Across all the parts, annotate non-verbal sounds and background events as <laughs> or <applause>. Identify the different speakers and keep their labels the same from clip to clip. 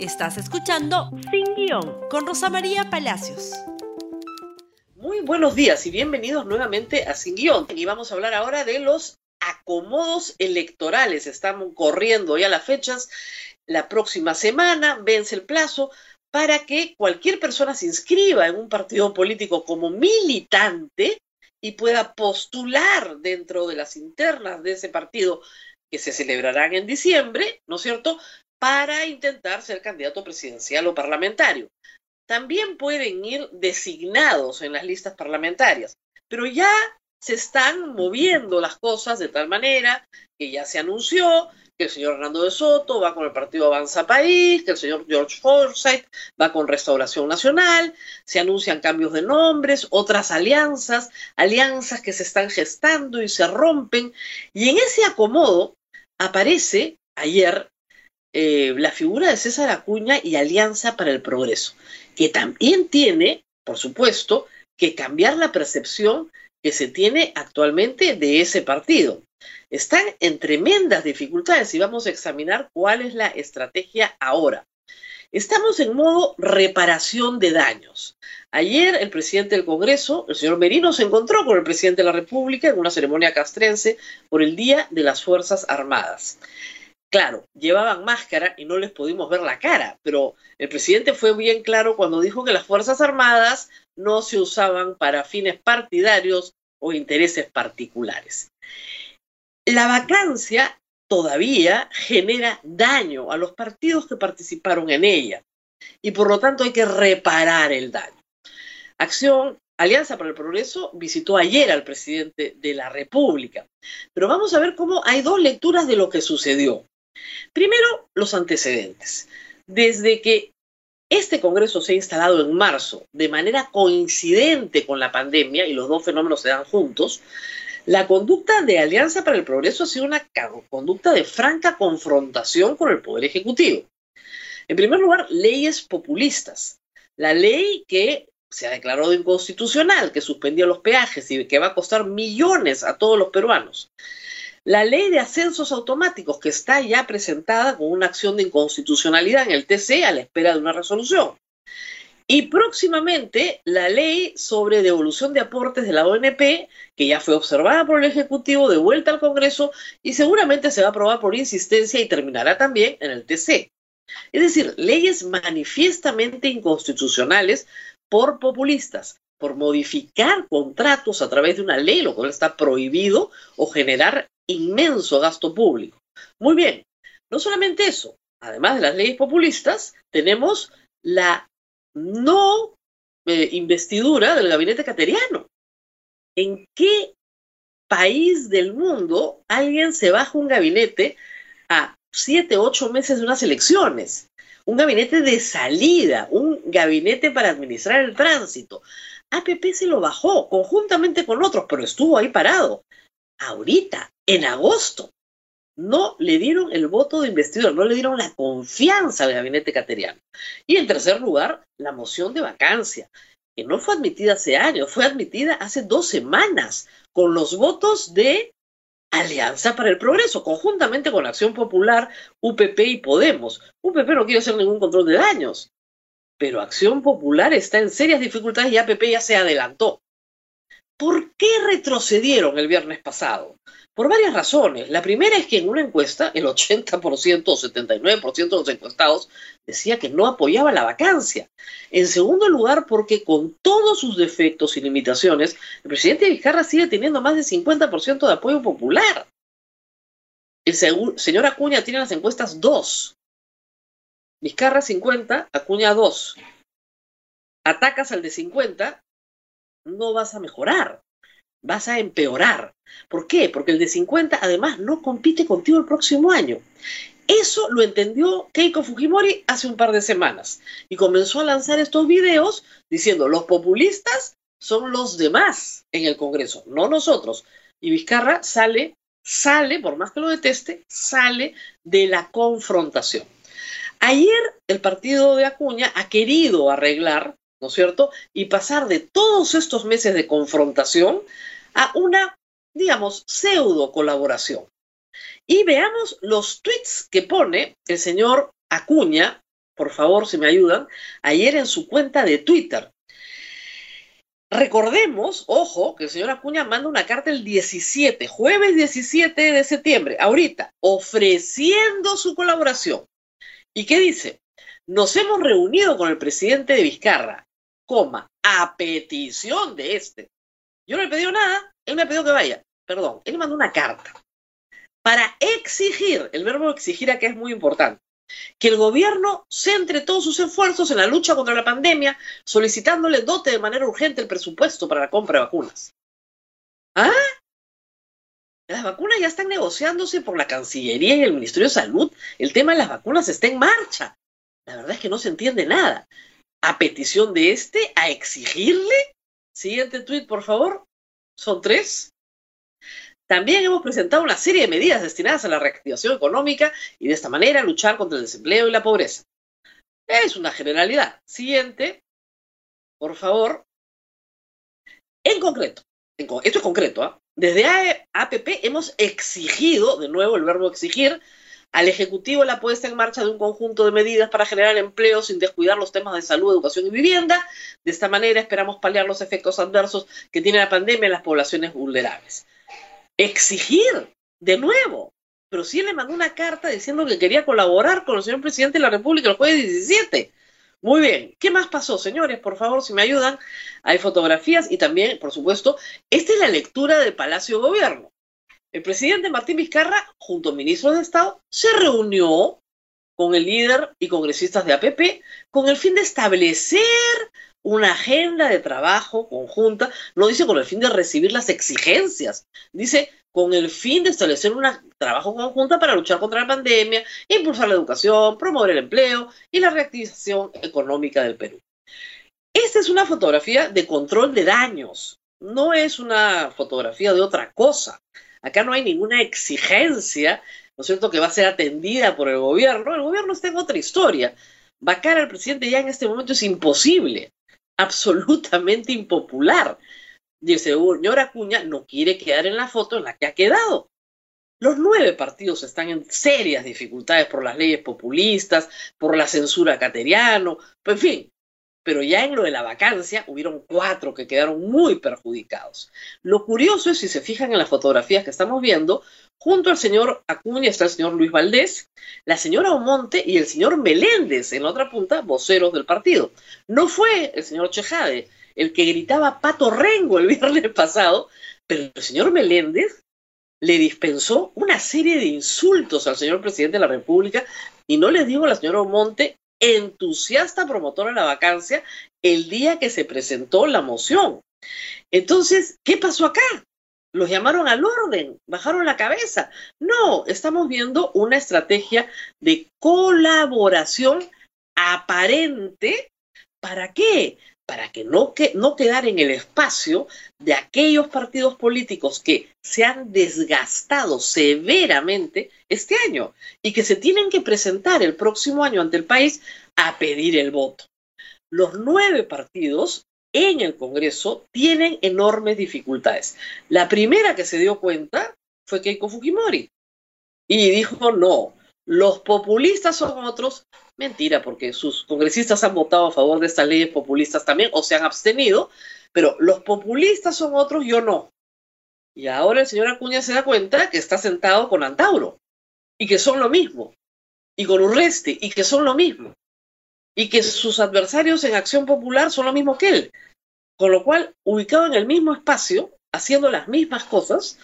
Speaker 1: Estás escuchando Sin Guión con Rosa María Palacios.
Speaker 2: Muy buenos días y bienvenidos nuevamente a Sin Guión. Y vamos a hablar ahora de los acomodos electorales. Estamos corriendo ya las fechas. La próxima semana vence el plazo para que cualquier persona se inscriba en un partido político como militante y pueda postular dentro de las internas de ese partido que se celebrarán en diciembre, ¿no es cierto?, para intentar ser candidato presidencial o parlamentario. También pueden ir designados en las listas parlamentarias, pero ya se están moviendo las cosas de tal manera que ya se anunció que el señor Hernando de Soto va con el partido Avanza País, que el señor George Forsyth va con Restauración Nacional, se anuncian cambios de nombres, otras alianzas, alianzas que se están gestando y se rompen, y en ese acomodo aparece ayer eh, la figura de César Acuña y Alianza para el Progreso, que también tiene, por supuesto, que cambiar la percepción que se tiene actualmente de ese partido. Están en tremendas dificultades y vamos a examinar cuál es la estrategia ahora. Estamos en modo reparación de daños. Ayer el presidente del Congreso, el señor Merino, se encontró con el presidente de la República en una ceremonia castrense por el Día de las Fuerzas Armadas. Claro, llevaban máscara y no les pudimos ver la cara, pero el presidente fue bien claro cuando dijo que las Fuerzas Armadas no se usaban para fines partidarios o intereses particulares. La vacancia todavía genera daño a los partidos que participaron en ella y por lo tanto hay que reparar el daño. Acción Alianza para el Progreso visitó ayer al presidente de la República, pero vamos a ver cómo hay dos lecturas de lo que sucedió. Primero, los antecedentes. Desde que este Congreso se ha instalado en marzo de manera coincidente con la pandemia, y los dos fenómenos se dan juntos, la conducta de Alianza para el Progreso ha sido una conducta de franca confrontación con el Poder Ejecutivo. En primer lugar, leyes populistas. La ley que se ha declarado inconstitucional, que suspendía los peajes y que va a costar millones a todos los peruanos. La ley de ascensos automáticos que está ya presentada con una acción de inconstitucionalidad en el TC a la espera de una resolución. Y próximamente la ley sobre devolución de aportes de la ONP, que ya fue observada por el Ejecutivo, de vuelta al Congreso y seguramente se va a aprobar por insistencia y terminará también en el TC. Es decir, leyes manifiestamente inconstitucionales por populistas, por modificar contratos a través de una ley, lo cual está prohibido, o generar inmenso gasto público. Muy bien, no solamente eso, además de las leyes populistas, tenemos la no eh, investidura del gabinete cateriano. ¿En qué país del mundo alguien se baja un gabinete a siete, ocho meses de unas elecciones? Un gabinete de salida, un gabinete para administrar el tránsito. APP se lo bajó conjuntamente con otros, pero estuvo ahí parado. Ahorita, en agosto, no le dieron el voto de investidura, no le dieron la confianza al gabinete cateriano. Y en tercer lugar, la moción de vacancia, que no fue admitida hace años, fue admitida hace dos semanas, con los votos de Alianza para el Progreso, conjuntamente con Acción Popular, UPP y Podemos. UPP no quiere hacer ningún control de daños, pero Acción Popular está en serias dificultades y APP ya se adelantó. ¿Por qué retrocedieron el viernes pasado? Por varias razones. La primera es que en una encuesta el 80% o 79% de los encuestados decía que no apoyaba la vacancia. En segundo lugar, porque con todos sus defectos y limitaciones, el presidente Vizcarra sigue teniendo más del 50% de apoyo popular. El señor Acuña tiene las encuestas 2. Vizcarra 50, Acuña 2. Atacas al de 50, no vas a mejorar vas a empeorar. ¿Por qué? Porque el de 50 además no compite contigo el próximo año. Eso lo entendió Keiko Fujimori hace un par de semanas y comenzó a lanzar estos videos diciendo los populistas son los demás en el Congreso, no nosotros. Y Vizcarra sale, sale, por más que lo deteste, sale de la confrontación. Ayer el partido de Acuña ha querido arreglar ¿no es cierto? Y pasar de todos estos meses de confrontación a una, digamos, pseudo colaboración. Y veamos los tweets que pone el señor Acuña por favor, si me ayudan, ayer en su cuenta de Twitter. Recordemos, ojo, que el señor Acuña manda una carta el 17, jueves 17 de septiembre, ahorita, ofreciendo su colaboración. ¿Y qué dice? Nos hemos reunido con el presidente de Vizcarra, coma, a petición de este. Yo no le he pedido nada, él me ha pedido que vaya. Perdón, él mandó una carta para exigir, el verbo exigir acá es muy importante, que el gobierno centre todos sus esfuerzos en la lucha contra la pandemia, solicitándole dote de manera urgente el presupuesto para la compra de vacunas. ¿Ah? Las vacunas ya están negociándose por la Cancillería y el Ministerio de Salud. El tema de las vacunas está en marcha. La verdad es que no se entiende nada. A petición de este, a exigirle. Siguiente tuit, por favor. Son tres. También hemos presentado una serie de medidas destinadas a la reactivación económica y de esta manera luchar contra el desempleo y la pobreza. Es una generalidad. Siguiente, por favor. En concreto, esto es concreto, ¿ah? desde APP hemos exigido, de nuevo el verbo exigir, al Ejecutivo la puesta en marcha de un conjunto de medidas para generar empleo sin descuidar los temas de salud, educación y vivienda. De esta manera esperamos paliar los efectos adversos que tiene la pandemia en las poblaciones vulnerables exigir de nuevo. Pero sí le mandó una carta diciendo que quería colaborar con el señor presidente de la República el jueves 17. Muy bien, ¿qué más pasó, señores? Por favor, si me ayudan, hay fotografías y también, por supuesto, esta es la lectura del Palacio de Gobierno. El presidente Martín Vizcarra, junto a ministros de Estado, se reunió con el líder y congresistas de APP con el fin de establecer una agenda de trabajo conjunta, no dice con el fin de recibir las exigencias, dice con el fin de establecer un trabajo conjunta para luchar contra la pandemia, impulsar la educación, promover el empleo y la reactivación económica del Perú. Esta es una fotografía de control de daños, no es una fotografía de otra cosa. Acá no hay ninguna exigencia, ¿no es cierto?, que va a ser atendida por el gobierno. El gobierno está en otra historia. Vacar al presidente ya en este momento es imposible <laughs> absolutamente impopular. Y el señor Acuña no quiere quedar en la foto en la que ha quedado. Los nueve partidos están en serias dificultades por las leyes populistas, por la censura cateriano, en fin. Pero ya en lo de la vacancia hubieron cuatro que quedaron muy perjudicados. Lo curioso es, si se fijan en las fotografías que estamos viendo, Junto al señor Acuña está el señor Luis Valdés, la señora Omonte y el señor Meléndez, en la otra punta, voceros del partido. No fue el señor Chejade el que gritaba Pato Rengo el <laughs> viernes pasado, pero el señor Meléndez le dispensó una serie de insultos al señor presidente de la República y no le digo a la señora Omonte, entusiasta promotora de la vacancia, el día que se presentó la moción. Entonces, ¿qué pasó acá? los llamaron al orden, bajaron la cabeza. No, estamos viendo una estrategia de colaboración aparente. ¿Para qué? Para que no, que no quedar en el espacio de aquellos partidos políticos que se han desgastado severamente este año y que se tienen que presentar el próximo año ante el país a pedir el voto. Los nueve partidos en el Congreso tienen enormes dificultades. La primera que se dio cuenta fue Keiko Fujimori y dijo, no, los populistas son otros. Mentira, porque sus congresistas han votado a favor de estas leyes populistas también o se han abstenido, pero los populistas son otros, yo no. Y ahora el señor Acuña se da cuenta que está sentado con Antauro y que son lo mismo, y con Urresti y que son lo mismo y que sus adversarios en Acción Popular son lo mismo que él. Con lo cual, ubicado en el mismo espacio, haciendo las mismas cosas,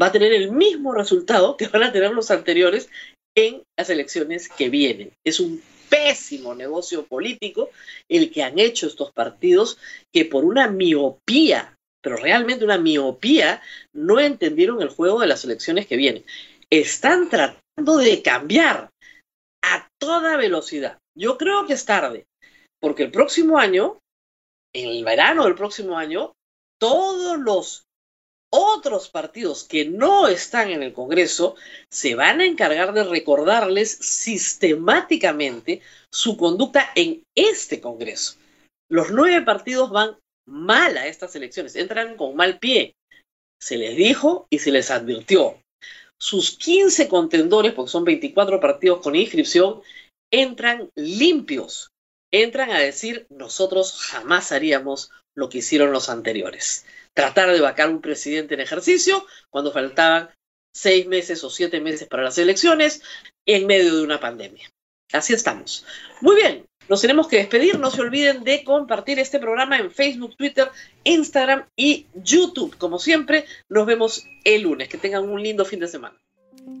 Speaker 2: va a tener el mismo resultado que van a tener los anteriores en las elecciones que vienen. Es un pésimo negocio político el que han hecho estos partidos que por una miopía, pero realmente una miopía, no entendieron el juego de las elecciones que vienen. Están tratando de cambiar a toda velocidad. Yo creo que es tarde, porque el próximo año, en el verano del próximo año, todos los otros partidos que no están en el Congreso se van a encargar de recordarles sistemáticamente su conducta en este Congreso. Los nueve partidos van mal a estas elecciones, entran con mal pie. Se les dijo y se les advirtió. Sus 15 contendores, porque son 24 partidos con inscripción, entran limpios, entran a decir nosotros jamás haríamos lo que hicieron los anteriores. Tratar de vacar un presidente en ejercicio cuando faltaban seis meses o siete meses para las elecciones en medio de una pandemia. Así estamos. Muy bien, nos tenemos que despedir. No se olviden de compartir este programa en Facebook, Twitter, Instagram y YouTube. Como siempre, nos vemos el lunes. Que tengan un lindo fin de semana.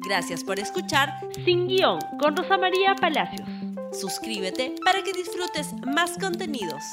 Speaker 1: Gracias por escuchar Sin Guión con Rosa María Palacios. Suscríbete para que disfrutes más contenidos.